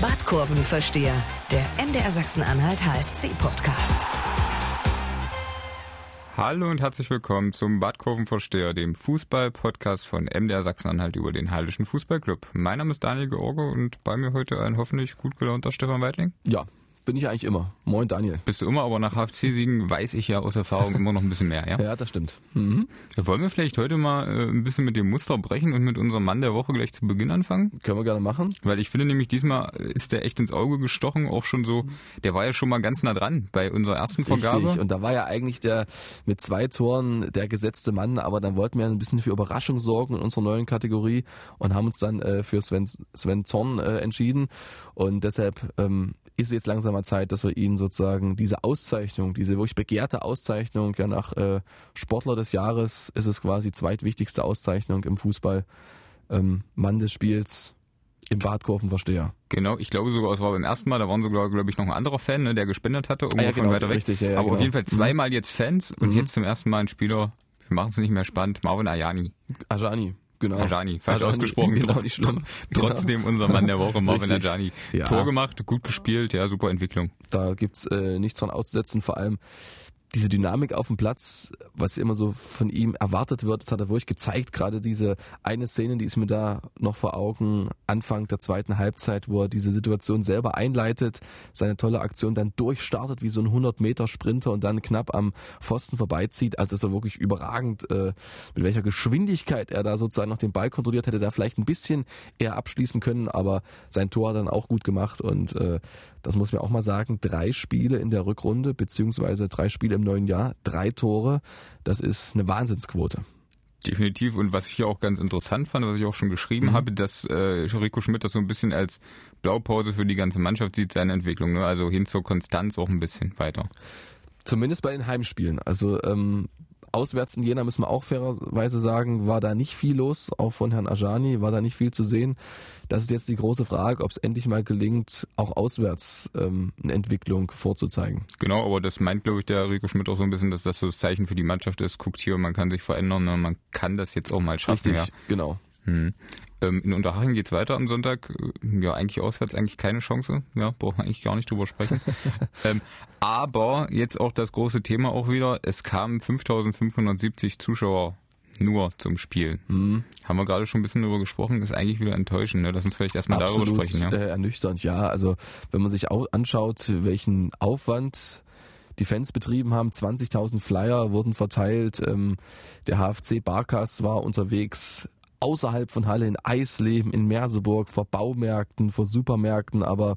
Badkurvenversteher, der MDR Sachsen-Anhalt HFC-Podcast. Hallo und herzlich willkommen zum Badkurvenversteher, dem Fußball-Podcast von MDR Sachsen-Anhalt über den Hallischen Fußballclub. Mein Name ist Daniel George und bei mir heute ein hoffentlich gut gelaunter Stefan Weidling. Ja, bin ich eigentlich immer. Moin Daniel. Bist du immer, aber nach HFC-Siegen weiß ich ja aus Erfahrung immer noch ein bisschen mehr, ja? Ja, das stimmt. Mhm. Wollen wir vielleicht heute mal äh, ein bisschen mit dem Muster brechen und mit unserem Mann der Woche gleich zu Beginn anfangen? Können wir gerne machen. Weil ich finde nämlich diesmal ist der echt ins Auge gestochen, auch schon so, der war ja schon mal ganz nah dran bei unserer ersten Vergabe. Richtig, und da war ja eigentlich der mit zwei Toren der gesetzte Mann, aber dann wollten wir ein bisschen für Überraschung sorgen in unserer neuen Kategorie und haben uns dann äh, für Sven, Sven Zorn äh, entschieden und deshalb ähm, ist jetzt langsam mal Zeit, dass wir ihn sozusagen diese Auszeichnung, diese wirklich begehrte Auszeichnung, ja nach äh, Sportler des Jahres ist es quasi zweitwichtigste Auszeichnung im Fußball, ähm, Mann des Spiels im Badkurvenversteher. Genau, ich glaube sogar, es war beim ersten Mal, da waren sogar, glaube ich, noch ein anderer Fan, ne, der gespendet hatte, irgendwo Ah, ja, von genau, weiter weg. richtig, ja, ja, Aber auf genau. jeden Fall zweimal jetzt Fans und Mhm. jetzt zum ersten Mal ein Spieler, wir machen es nicht mehr spannend, Marvin Ayani. Ajani, genau. Ajani, falsch Ajani, ausgesprochen. Genau, nicht schlimm. Trotzdem unser Mann der Woche, Marvin. Ajani. Ja. Tor gemacht, gut gespielt, ja, super Entwicklung. Da gibt's äh, nichts dran auszusetzen, vor allem diese Dynamik auf dem Platz, was immer so von ihm erwartet wird, das hat er wirklich gezeigt. Gerade diese eine Szene, die ist mir da noch vor Augen, Anfang der zweiten Halbzeit, wo er diese Situation selber einleitet, seine tolle Aktion dann durchstartet wie so ein 100-Meter-Sprinter und dann knapp am Pfosten vorbeizieht. Also das war wirklich überragend, äh, mit welcher Geschwindigkeit er da sozusagen noch den Ball kontrolliert hätte, da vielleicht ein bisschen eher abschließen können, aber sein Tor hat er dann auch gut gemacht und äh, das muss man auch mal sagen, drei Spiele in der Rückrunde, beziehungsweise drei Spiele im neuen Jahr, drei Tore, das ist eine Wahnsinnsquote. Definitiv. Und was ich hier auch ganz interessant fand, was ich auch schon geschrieben Mhm. habe, dass äh, Rico Schmidt das so ein bisschen als Blaupause für die ganze Mannschaft sieht, seine Entwicklung. Ne? Also hin zur Konstanz auch ein bisschen weiter. Zumindest bei den Heimspielen. Also ähm, auswärts in Jena müssen wir auch fairerweise sagen, war da nicht viel los, auch von Herrn Ajani war da nicht viel zu sehen. Das ist jetzt die große Frage, ob es endlich mal gelingt, auch auswärts ähm, eine Entwicklung vorzuzeigen. Genau, aber das meint, glaube ich, der Rico Schmidt auch so ein bisschen, dass das so das Zeichen für die Mannschaft ist. Guckt hier, man kann sich verändern, ne? man kann das jetzt auch mal schaffen. Ja. genau. Hm. Ähm, in Unterhaching geht's weiter am Sonntag. Äh, Ja, eigentlich auswärts eigentlich keine Chance. Ja, brauchen wir eigentlich gar nicht drüber sprechen. ähm, aber jetzt auch das große Thema auch wieder. Es kamen 5570 Zuschauer nur zum Spiel. Hm. Haben wir gerade schon ein bisschen darüber gesprochen, ist eigentlich wieder enttäuschend. Ne? Lass uns vielleicht erstmal darüber Absolut sprechen. Ja? äh, ernüchternd, ja. Also wenn man sich au- anschaut, welchen Aufwand die Fans betrieben haben, 20.000 Flyer wurden verteilt, ähm, der HFC Barkas war unterwegs außerhalb von Halle in Eisleben, in Merseburg, vor Baumärkten, vor Supermärkten, aber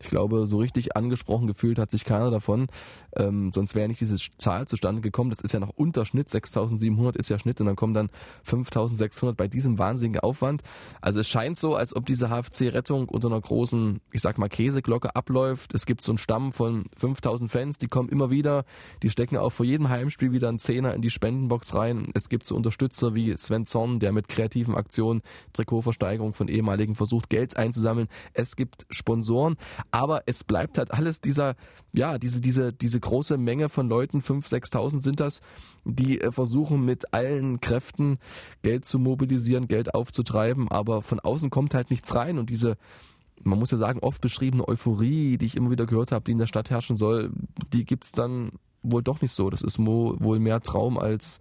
ich glaube, so richtig angesprochen gefühlt hat sich keiner davon. Ähm, sonst wäre nicht diese Zahl zustande gekommen. Das ist ja noch Unterschnitt. 6.700 ist ja Schnitt und dann kommen dann 5.600 bei diesem wahnsinnigen Aufwand. Also es scheint so, als ob diese HFC-Rettung unter einer großen, ich sag mal, Käseglocke abläuft. Es gibt so einen Stamm von 5.000 Fans, die kommen immer wieder. Die stecken auch vor jedem Heimspiel wieder einen Zehner in die Spendenbox rein. Es gibt so Unterstützer wie Sven Zorn, der mit kreativen Aktionen, Trikotversteigerung von ehemaligen versucht, Geld einzusammeln. Es gibt Sponsoren. Aber es bleibt halt alles dieser, ja, diese, diese, diese große Menge von Leuten, 5.000, 6.000 sind das, die äh, versuchen mit allen Kräften Geld zu mobilisieren, Geld aufzutreiben, aber von außen kommt halt nichts rein. Und diese, man muss ja sagen, oft beschriebene Euphorie, die ich immer wieder gehört habe, die in der Stadt herrschen soll, die gibt's dann wohl doch nicht so. Das ist wohl mehr Traum als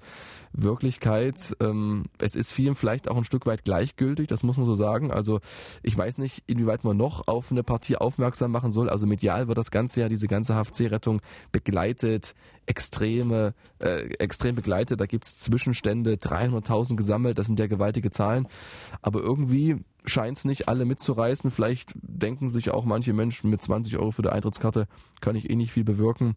Wirklichkeit. Ähm, es ist vielen vielleicht auch ein Stück weit gleichgültig, das muss man so sagen. Also ich weiß nicht, inwieweit man noch auf eine Partie aufmerksam machen soll. Also medial wird das Ganze ja, diese ganze HFC-Rettung begleitet, extreme, äh, extrem begleitet. Da gibt's Zwischenstände, 300.000 gesammelt, das sind ja gewaltige Zahlen. Aber irgendwie scheint es nicht alle mitzureißen. Vielleicht denken sich auch manche Menschen mit 20 Euro für die Eintrittskarte, kann ich eh nicht viel bewirken.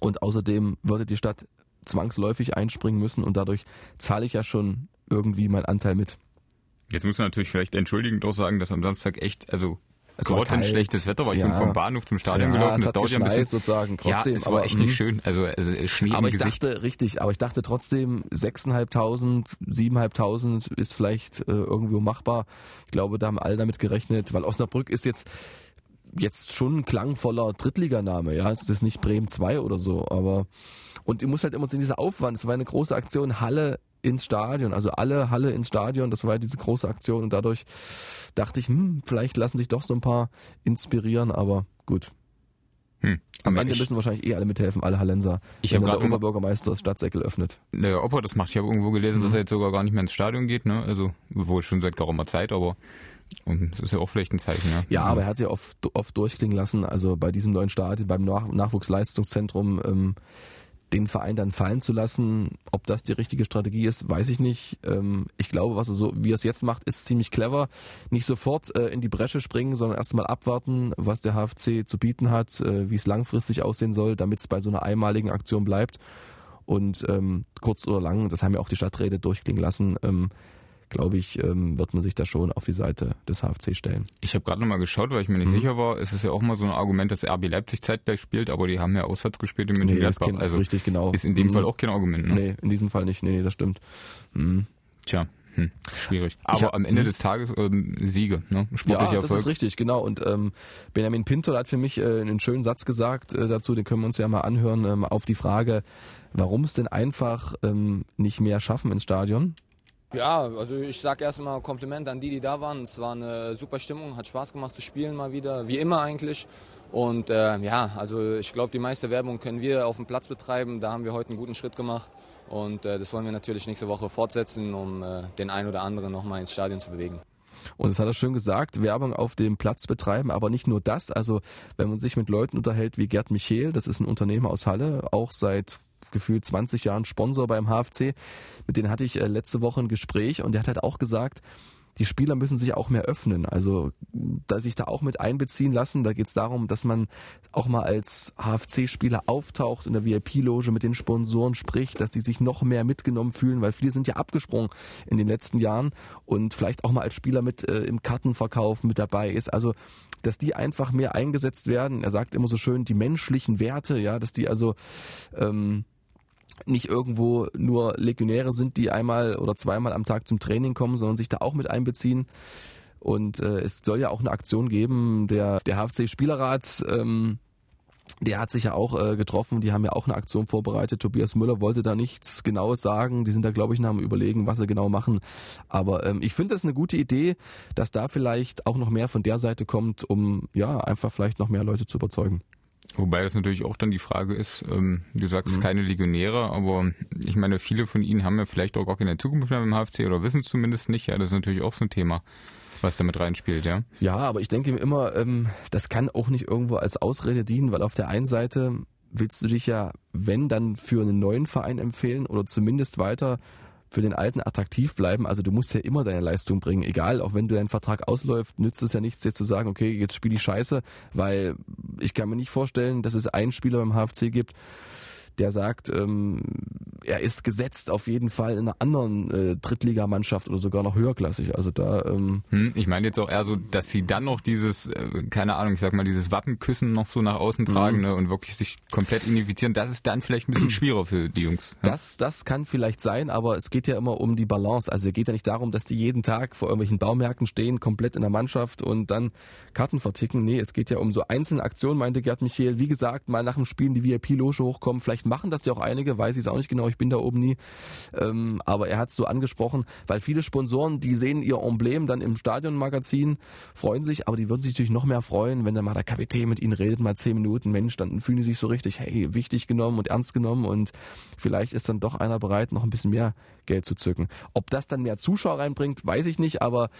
Und außerdem würde die Stadt zwangsläufig einspringen müssen und dadurch zahle ich ja schon irgendwie meinen Anteil mit. Jetzt muss man natürlich vielleicht entschuldigend auch sagen, dass am Samstag echt, also Es war grottenschlecht kalt. schlechtes Wetter war. Ich Ja. bin vom Bahnhof zum Stadion Ja, gelaufen. es Das dauert ja ein bisschen. sozusagen, trotzdem, ja, es war aber, echt nicht schön. Also, also Schnee Aber im ich Gesicht. dachte, richtig, aber ich dachte trotzdem, 6.500, 7.500 ist vielleicht äh, irgendwo machbar. Ich glaube, da haben alle damit gerechnet, weil Osnabrück ist jetzt jetzt schon ein klangvoller Drittliganame, ja, es ist nicht Bremen 2 oder so, aber und ihr muss halt immer sehen, dieser Aufwand, es war eine große Aktion, Halle ins Stadion, also alle Halle ins Stadion. Das war ja diese große Aktion und dadurch dachte ich, hm, vielleicht lassen sich doch so ein paar inspirieren, aber gut. Hm. Am Ende müssen wahrscheinlich eh alle mithelfen, alle Hallenser. Ich wenn hab dann grad der immer- Oberbürgermeister das Stadtsäckel öffnet. Naja, ob er das macht. Ich habe irgendwo gelesen, Mhm. dass er jetzt sogar gar nicht mehr ins Stadion geht, ne? Also wohl schon seit geraumer Zeit, aber und das ist ja auch vielleicht ein Zeichen, ja. Ja, aber er hat ja oft, oft durchklingen lassen, also bei diesem neuen Stadion, beim Nach Nachwuchsleistungszentrum, ähm, den Verein dann fallen zu lassen. Ob das die richtige Strategie ist, weiß ich nicht. Ähm, ich glaube, was er so, wie er es jetzt macht, ist ziemlich clever. Nicht sofort äh, in die Bresche springen, sondern erstmal abwarten, was der HFC zu bieten hat, äh, wie es langfristig aussehen soll, damit es bei so einer einmaligen Aktion bleibt. Und ähm, kurz oder lang, das haben ja auch die Stadträte durchklingen lassen, ähm, glaube ich, ähm, wird man sich da schon auf die Seite des HFC stellen. Ich habe gerade nochmal geschaut, weil ich mir nicht Mhm. sicher war. Es ist ja auch mal so ein Argument, dass RB Leipzig zeitgleich spielt, aber die haben ja auswärts gespielt in München Nee, das kennt- Also richtig genau. ist in dem Mhm. Fall auch kein Argument. Ne? Nee, in diesem Fall nicht. Nee, nee das stimmt. Mhm. Tja, hm, schwierig. Aber hab- am Ende hm. des Tages ähm, Siege, ne? Ja, Sportlicher das Erfolg. ist richtig, genau. Und ähm, Benjamin Pinto hat für mich äh, einen schönen Satz gesagt äh, dazu, den können wir uns ja mal anhören, ähm, auf die Frage, warum es denn einfach ähm, nicht mehr schaffen ins Stadion. Ja, also ich sag erstmal Kompliment an die, die da waren. Es war eine super Stimmung, hat Spaß gemacht zu spielen mal wieder, wie immer eigentlich. Und äh, ja, also ich glaube, die meiste Werbung können wir auf dem Platz betreiben. Da haben wir heute einen guten Schritt gemacht. Und äh, das wollen wir natürlich nächste Woche fortsetzen, um äh, den einen oder anderen nochmal ins Stadion zu bewegen. Und das hat er schön gesagt, Werbung auf dem Platz betreiben, aber nicht nur das. Also wenn man sich mit Leuten unterhält wie Gerd Michel, das ist ein Unternehmer aus Halle, auch seit gefühlt 20 Jahren Sponsor beim HFC, mit denen hatte ich äh, letzte Woche ein Gespräch und der hat halt auch gesagt, die Spieler müssen sich auch mehr öffnen, also da sich da auch mit einbeziehen lassen. Da geht es darum, dass man auch mal als HFC-Spieler auftaucht in der VIP-Loge mit den Sponsoren spricht, dass die sich noch mehr mitgenommen fühlen, weil viele sind ja abgesprungen in den letzten Jahren und vielleicht auch mal als Spieler mit äh, im Kartenverkauf mit dabei ist. Also dass die einfach mehr eingesetzt werden. Er sagt immer so schön, die menschlichen Werte, ja, dass die also ähm, nicht irgendwo nur Legionäre sind, die einmal oder zweimal am Tag zum Training kommen, sondern sich da auch mit einbeziehen. Und äh, es soll ja auch eine Aktion geben, der, der HFC Spielerrat, ähm, der hat sich ja auch äh, getroffen, die haben ja auch eine Aktion vorbereitet. Tobias Müller wollte da nichts Genaues sagen, die sind da glaube ich noch am überlegen, was sie genau machen. Aber ähm, ich finde das eine gute Idee, dass da vielleicht auch noch mehr von der Seite kommt, um ja einfach vielleicht noch mehr Leute zu überzeugen. Wobei das natürlich auch dann die Frage ist, ähm, du sagst Mhm. keine Legionäre, aber ich meine, viele von ihnen haben ja vielleicht auch gar keine Zukunft mehr im HFC oder wissen es zumindest nicht. Ja, das ist natürlich auch so ein Thema, was damit reinspielt, ja. Ja, aber ich denke mir immer, ähm, das kann auch nicht irgendwo als Ausrede dienen, weil auf der einen Seite willst du dich ja, wenn dann für einen neuen Verein empfehlen oder zumindest weiter für den alten attraktiv bleiben. Also du musst ja immer deine Leistung bringen, egal, auch wenn du dein Vertrag ausläuft, nützt es ja nichts, jetzt zu sagen, okay, jetzt spiele ich scheiße, weil ich kann mir nicht vorstellen, dass es einen Spieler beim HFC gibt, der sagt, ähm, er ist gesetzt auf jeden Fall in einer anderen äh, Drittligamannschaft oder sogar noch höherklassig. Also da ähm, Hm, ich meine jetzt auch eher so, dass sie dann noch dieses, äh, keine Ahnung, ich sag mal, dieses Wappenküssen noch so nach außen tragen Mhm. ne, und wirklich sich komplett identifizieren. Das ist dann vielleicht ein bisschen schwieriger für die Jungs. Ja? Das, das kann vielleicht sein, aber es geht ja immer um die Balance. Also es geht ja nicht darum, dass die jeden Tag vor irgendwelchen Baumärkten stehen, komplett in der Mannschaft und dann Karten verticken. Nee, es geht ja um so einzelne Aktionen, meinte Gerd Michael. Wie gesagt, mal nach dem Spiel in die VIP-Loge hochkommen. Vielleicht machen das ja auch einige, weiß ich es auch nicht genau, ich bin da oben nie. Ähm, aber er hat es so angesprochen, weil viele Sponsoren, die sehen ihr Emblem dann im Stadionmagazin, freuen sich, aber die würden sich natürlich noch mehr freuen, wenn dann mal der Kapitän mit ihnen redet, mal zehn Minuten. Mensch, dann fühlen die sich so richtig, hey, wichtig genommen und ernst genommen und vielleicht ist dann doch einer bereit, noch ein bisschen mehr Geld zu zücken. Ob das dann mehr Zuschauer reinbringt, weiß ich nicht, aber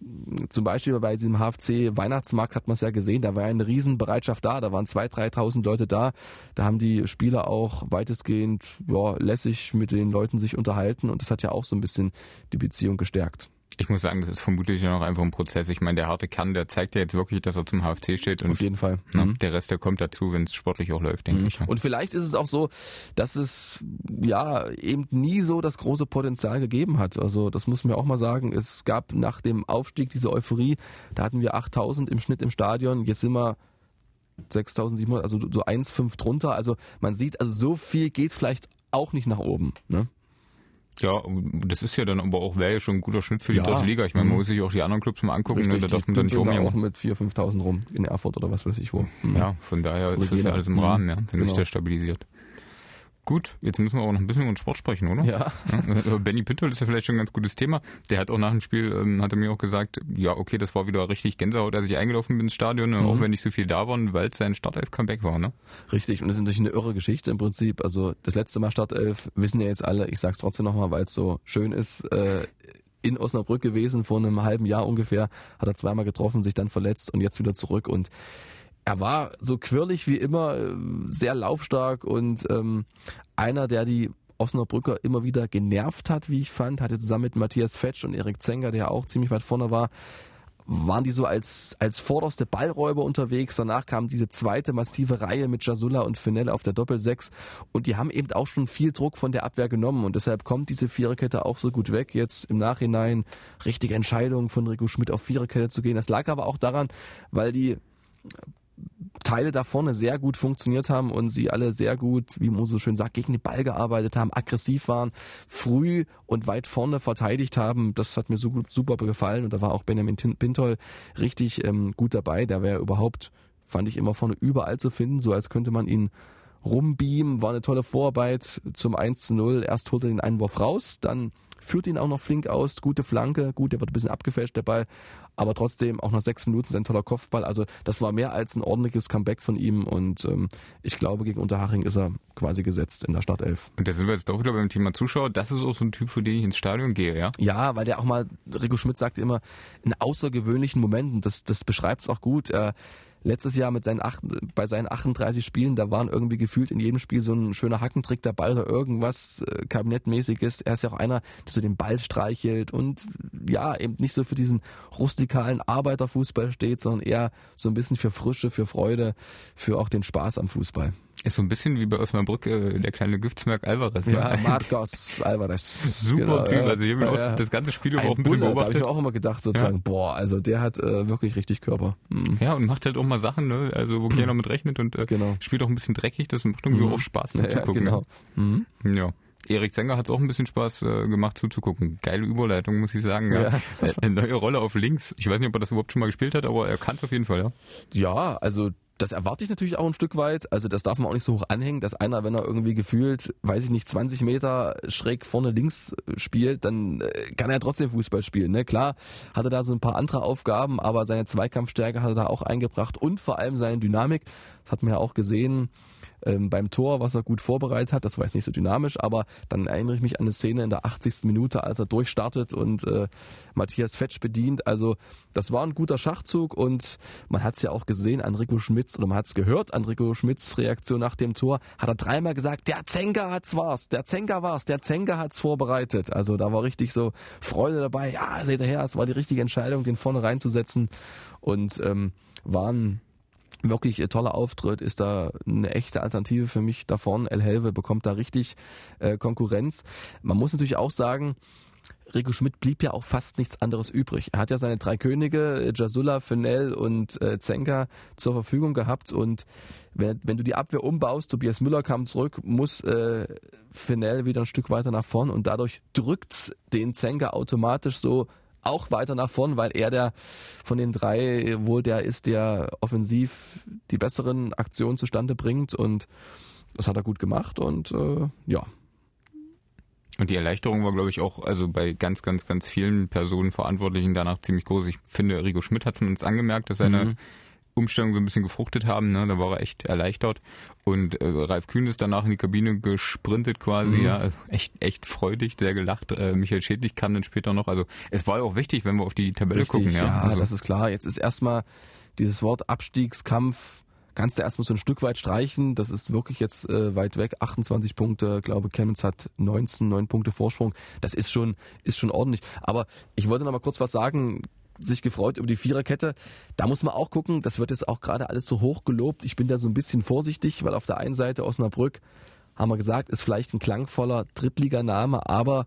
mh, zum Beispiel bei diesem HFC Weihnachtsmarkt hat man es ja gesehen, da war eine Riesenbereitschaft da, da waren 2.000, 3.000 Leute da, da haben die Spieler auch weitestgehend ja, lässig mit den Leuten sich unterhalten und das hat ja auch so ein bisschen die Beziehung gestärkt. Ich muss sagen, das ist vermutlich ja noch einfach ein Prozess. Ich meine, der harte Kern, der zeigt ja jetzt wirklich, dass er zum HFC steht und Auf jeden Fall. ne, Mhm. der Rest, der kommt dazu, wenn es sportlich auch läuft, denke ich. Ja. Und vielleicht ist es auch so, dass es ja eben nie so das große Potenzial gegeben hat. Also das muss man auch mal sagen. Es gab nach dem Aufstieg diese Euphorie, da hatten wir 8000 im Schnitt im Stadion. Jetzt sind wir 6700, also so 1,5 drunter. Also man sieht, also so viel geht vielleicht auch nicht nach oben. Ne? Ja, das ist ja dann aber auch, wäre ja schon ein guter Schnitt für die Ja. dritte Liga. Ich meine, man Mhm. muss sich auch die anderen Clubs mal angucken, ne? Richtig, da darf man dann nicht da auch rumjammern. mit 4.000, 5.000 rum in Erfurt oder was weiß ich wo. Mhm. Ja, von daher ist das ja alles im Mhm. Rahmen, ja, wenn sich Genau. der stabilisiert. Gut, jetzt müssen wir auch noch ein bisschen über den Sport sprechen, oder? Ja. ja Benny Pintol ist ja vielleicht schon ein ganz gutes Thema. Der hat auch nach dem Spiel, ähm, hat er mir auch gesagt, ja, okay, das war wieder richtig Gänsehaut, als ich eingelaufen bin ins Stadion, mhm. auch wenn nicht so viel da waren, weil es sein Startelf-Comeback war, ne? Richtig, und das ist natürlich eine irre Geschichte im Prinzip. Also das letzte Mal Startelf wissen ja jetzt alle, ich sag's trotzdem nochmal, weil es so schön ist, äh, in Osnabrück gewesen, vor einem halben Jahr ungefähr, hat er zweimal getroffen, sich dann verletzt und jetzt wieder zurück und er war so quirlig wie immer, äh, sehr laufstark und ähm, einer, der die Osnabrücker immer wieder genervt hat, wie ich fand, hatte zusammen mit Matthias Fetsch und Erik Zenger, der auch ziemlich weit vorne war, waren die so als, als vorderste Ballräuber unterwegs. Danach kam diese zweite massive Reihe mit Jasula und Fenel auf der Doppelsechs. Und die haben eben auch schon viel Druck von der Abwehr genommen. Und deshalb kommt diese Viererkette auch so gut weg. Jetzt im Nachhinein richtige Entscheidung von Rico Schmidt auf Viererkette zu gehen. Das lag aber auch daran, weil die Teile da vorne sehr gut funktioniert haben und sie alle sehr gut, wie man so schön sagt, gegen den Ball gearbeitet haben, aggressiv waren, früh und weit vorne verteidigt haben. Das hat mir so gut, super gefallen und da war auch Benjamin Pintol richtig ähm, gut dabei. Der wäre überhaupt, fand ich immer vorne überall zu finden, so als könnte man ihn rumbeamen. War eine tolle Vorarbeit zum 1 zu 0. Erst holt er den Einwurf raus, dann führt ihn auch noch flink aus, gute Flanke, gut, der wird ein bisschen abgefälscht, der Ball, aber trotzdem auch nach sechs Minuten sein toller Kopfball. Also das war mehr als ein ordentliches Comeback von ihm und ähm, ich glaube, gegen Unterhaching ist er quasi gesetzt in der Startelf. Und da sind wir jetzt doch wieder beim Thema Zuschauer. Das ist auch so ein Typ, für den ich ins Stadion gehe, ja? Ja, weil der auch mal, Rico Schmidt sagte immer, in außergewöhnlichen Momenten, das, das beschreibt es auch gut. Äh, letztes Jahr mit seinen acht, bei seinen 38 Spielen, da waren irgendwie gefühlt in jedem Spiel so ein schöner Hackentrick dabei oder irgendwas äh, Kabinettmäßiges. Er ist ja auch einer, der so den Ball streichelt und ja, eben nicht so für diesen rustikalen Arbeiterfußball steht, sondern eher so ein bisschen für Frische, für Freude, für auch den Spaß am Fußball. Ist so ein bisschen wie bei Osnabrück äh, der kleine Giftsmerk Alvarez. Ne? Ja, Marcos Alvarez. Super genau, Typ. Also ich habe ja, ja. das ganze Spiel auch ein bisschen Bulle, beobachtet. Da habe ich mir auch immer gedacht, sozusagen, ja. boah, also der hat äh, wirklich richtig Körper. Mhm. Ja, und macht halt auch mal Sachen, ne? also wo keiner mit rechnet und äh, genau. spielt auch ein bisschen dreckig. Das macht irgendwie mhm. auch Spaß ja, zuzugucken. Genau. Mhm. Ja. Erik Zenger hat es auch ein bisschen Spaß äh, gemacht zuzugucken. Geile Überleitung, muss ich sagen. Ja. ja. Äh, eine neue Rolle auf links. Ich weiß nicht, ob er das überhaupt schon mal gespielt hat, aber er kann es auf jeden Fall, ja. Ja, also das erwarte ich natürlich auch ein Stück weit. Also das darf man auch nicht so hoch anhängen, dass einer, wenn er irgendwie gefühlt, weiß ich nicht, 20 Meter schräg vorne links spielt, dann äh, kann er trotzdem Fußball spielen. Ne? Klar hat er da so ein paar andere Aufgaben, aber seine Zweikampfstärke hat er da auch eingebracht und vor allem seine Dynamik. Hat man ja auch gesehen ähm, beim Tor, was er gut vorbereitet hat. Das war jetzt nicht so dynamisch, aber dann erinnere ich mich an eine Szene in der 80. Minute, als er durchstartet und äh, Matthias Fetsch bedient. Also das war ein guter Schachzug und man hat es ja auch gesehen an Rico Schmitz oder man hat es gehört an Rico Schmitz Reaktion nach dem Tor. Hat er dreimal gesagt, der Zenker hat's war's, der Zenker war's, der Zenker hat's vorbereitet. Also da war richtig so Freude dabei. Ja, seht ihr her, es war die richtige Entscheidung, den vorne reinzusetzen und ähm, waren wirklich toller Auftritt, ist da eine echte Alternative für mich davon. El Helve bekommt da richtig äh, Konkurrenz. Man muss natürlich auch sagen, Rico Schmidt blieb ja auch fast nichts anderes übrig. Er hat ja seine drei Könige, äh, Jasula, Fenel und äh, Zenka, zur Verfügung gehabt und wenn, wenn du die Abwehr umbaust, Tobias Müller kam zurück, muss äh, Fenel wieder ein Stück weiter nach vorn und dadurch drückt den Zenka automatisch so auch weiter nach vorn, weil er der von den drei wohl der ist, der offensiv die besseren Aktionen zustande bringt und das hat er gut gemacht und äh, ja. Und die Erleichterung war, glaube ich, auch also bei ganz, ganz, ganz vielen Personen Verantwortlichen danach ziemlich groß. Ich finde, Rigo Schmidt hat es uns angemerkt, dass seine mhm. Umstellung so ein bisschen gefruchtet haben. Ne? Da war er echt erleichtert. Und äh, Ralf Kühn ist danach in die Kabine gesprintet quasi. Mhm. Ja, also echt, echt freudig, sehr gelacht. Äh, Michael Schädlich kam dann später noch. Also es war ja auch wichtig, wenn wir auf die Tabelle Richtig, gucken. Ja, ja also. das ist klar. Jetzt ist erstmal dieses Wort Abstiegskampf kannst du erstmal so ein Stück weit streichen. Das ist wirklich jetzt äh, weit weg. 28 Punkte, glaube Chemnitz hat 19, 9 Punkte Vorsprung. Das ist schon, ist schon ordentlich. Aber ich wollte noch mal kurz was sagen sich gefreut über die Viererkette. Da muss man auch gucken, das wird jetzt auch gerade alles so hoch gelobt. Ich bin da so ein bisschen vorsichtig, weil auf der einen Seite Osnabrück, haben wir gesagt, ist vielleicht ein klangvoller Drittliganame, aber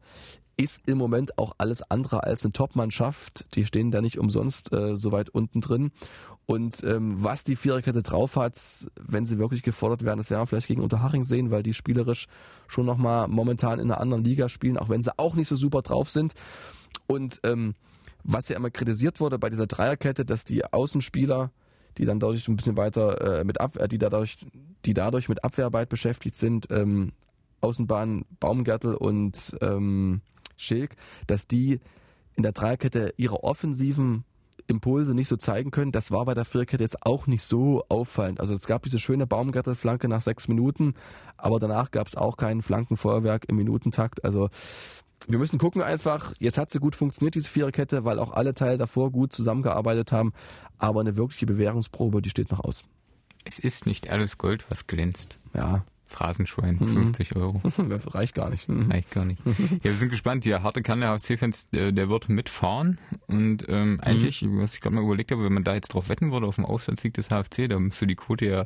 ist im Moment auch alles andere als eine Top-Mannschaft. Die stehen da nicht umsonst äh, so weit unten drin. Und ähm, was die Viererkette drauf hat, wenn sie wirklich gefordert werden, das werden wir vielleicht gegen Unterhaching sehen, weil die spielerisch schon nochmal momentan in einer anderen Liga spielen, auch wenn sie auch nicht so super drauf sind. Und ähm, was ja immer kritisiert wurde bei dieser Dreierkette, dass die Außenspieler, die dann dadurch ein bisschen weiter äh, mit Abwehr, die dadurch, die dadurch mit Abwehrarbeit beschäftigt sind, ähm, Außenbahn Baumgärtel und ähm, Schilk, dass die in der Dreierkette ihre offensiven Impulse nicht so zeigen können. Das war bei der Viererkette jetzt auch nicht so auffallend. Also es gab diese schöne Baumgärtelflanke nach sechs Minuten, aber danach gab es auch kein Flankenfeuerwerk im Minutentakt. Also wir müssen gucken einfach, jetzt hat sie gut funktioniert, diese Viererkette, weil auch alle Teile davor gut zusammengearbeitet haben, aber eine wirkliche Bewährungsprobe, die steht noch aus. Es ist nicht alles Gold, was glänzt. Ja, Phrasenschwein, 50 Euro. reicht gar nicht. Reicht gar nicht. Ja, wir sind gespannt. Der harte Kern der HFC-Fans, der, der wird mitfahren. Und ähm, eigentlich, was ich gerade mal überlegt habe, wenn man da jetzt drauf wetten würde auf dem Auswärtssieg des HFC, dann müsste die Quote ja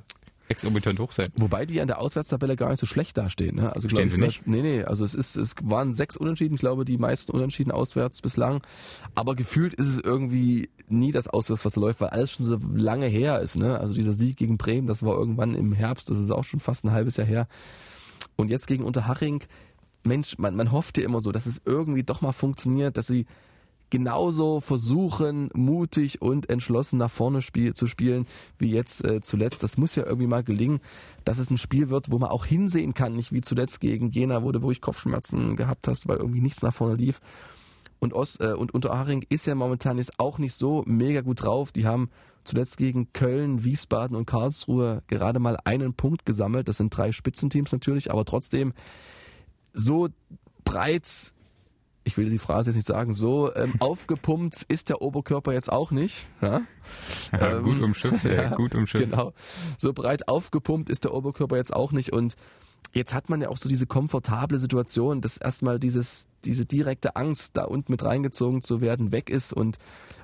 exorbitant hoch sein. Wobei die an der Auswärtstabelle gar nicht so schlecht dastehen. Ne? Also Stehen sie ich, nicht? Nee, nee, also es ist, es waren sechs Unentschieden, ich glaube die meisten Unentschieden auswärts bislang. Aber gefühlt ist es irgendwie nie das Auswärts, was läuft, weil alles schon so lange her ist. Ne? Also dieser Sieg gegen Bremen, das war irgendwann im Herbst, das ist auch schon fast ein halbes Jahr her. Und jetzt gegen Unterhaching, Mensch, man, man hoffte immer so, dass es irgendwie doch mal funktioniert, dass sie genauso versuchen, mutig und entschlossen nach vorne spiel, zu spielen, wie jetzt äh, zuletzt. Das muss ja irgendwie mal gelingen, dass es ein Spiel wird, wo man auch hinsehen kann, nicht wie zuletzt gegen Jena, wo du wirklich Kopfschmerzen gehabt hast, weil irgendwie nichts nach vorne lief. Und, Ost, äh, und Unterhaching ist ja momentan jetzt auch nicht so mega gut drauf. Die haben zuletzt gegen Köln, Wiesbaden und Karlsruhe gerade mal einen Punkt gesammelt. Das sind drei Spitzenteams natürlich, aber trotzdem so breit, ich will die Phrase jetzt nicht sagen, so ähm, aufgepumpt ist der Oberkörper jetzt auch nicht. Ja? Ja, Ähm, gut umschifft, ja, ja, gut umschifft. Genau. So breit aufgepumpt ist der Oberkörper jetzt auch nicht. Und jetzt hat man ja auch so diese komfortable Situation, dass erstmal dieses, diese direkte Angst, da unten mit reingezogen zu werden, weg ist. Und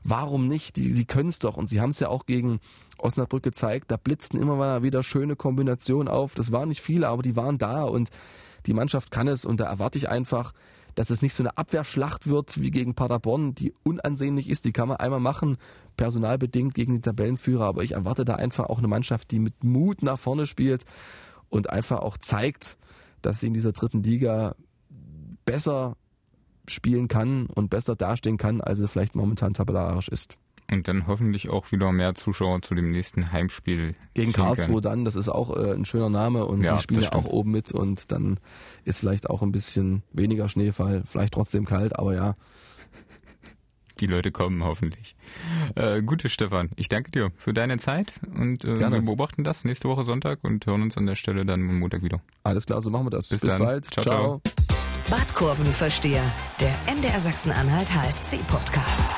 warum nicht? Die, sie können es doch. Und sie haben es ja auch gegen Osnabrück gezeigt. Da blitzten immer mal wieder schöne Kombinationen auf. Das waren nicht viele, aber die waren da. Und die Mannschaft kann es. Und da erwarte ich einfach, dass es nicht so eine Abwehrschlacht wird wie gegen Paderborn, die unansehnlich ist. Die kann man einmal machen, personalbedingt gegen die Tabellenführer. Aber ich erwarte da einfach auch eine Mannschaft, die mit Mut nach vorne spielt und einfach auch zeigt, dass sie in dieser dritten Liga besser spielen kann und besser dastehen kann, als sie vielleicht momentan tabellarisch ist. Und dann hoffentlich auch wieder mehr Zuschauer zu dem nächsten Heimspiel. Gegen. Karlsruhe dann, das ist auch äh, ein schöner Name und Ja, die spielen ja auch oben mit und dann ist vielleicht auch ein bisschen weniger Schneefall, vielleicht trotzdem kalt, aber ja, Die Leute kommen hoffentlich. Äh, gute Stefan, ich danke dir für deine Zeit und äh, wir beobachten das nächste Woche Sonntag und hören uns an der Stelle dann am Montag wieder. alles klar, so machen wir das. Bis dann. bald. Ciao, ciao. ciao. Badkurvenversteher, der MDR Sachsen-Anhalt HFC-Podcast.